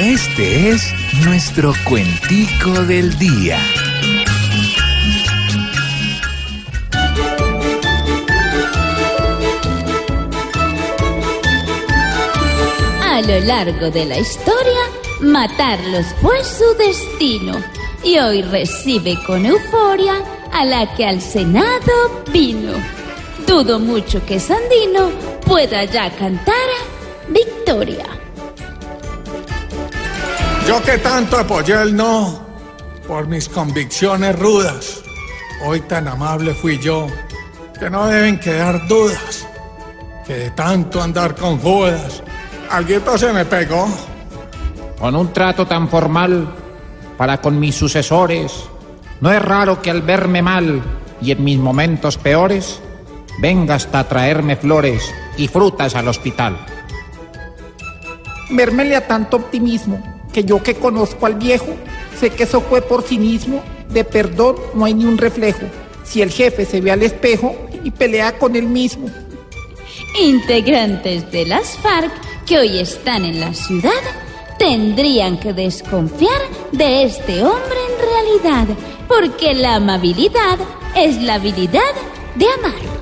Este es nuestro cuentico del día. A lo largo de la historia, matarlos fue su destino y hoy recibe con euforia a la que al Senado vino. Dudo mucho que Sandino pueda ya cantar victoria. Yo que tanto apoyé el no por mis convicciones rudas. Hoy tan amable fui yo que no deben quedar dudas que de tanto andar con Judas, alguito se me pegó. Con un trato tan formal para con mis sucesores, no es raro que al verme mal y en mis momentos peores, venga hasta a traerme flores y frutas al hospital. Vérmele a tanto optimismo, que yo que conozco al viejo, sé que eso fue por cinismo, de perdón no hay ni un reflejo. Si el jefe se ve al espejo y pelea con él mismo. Integrantes de las FARC que hoy están en la ciudad tendrían que desconfiar de este hombre en realidad, porque la amabilidad es la habilidad de amar.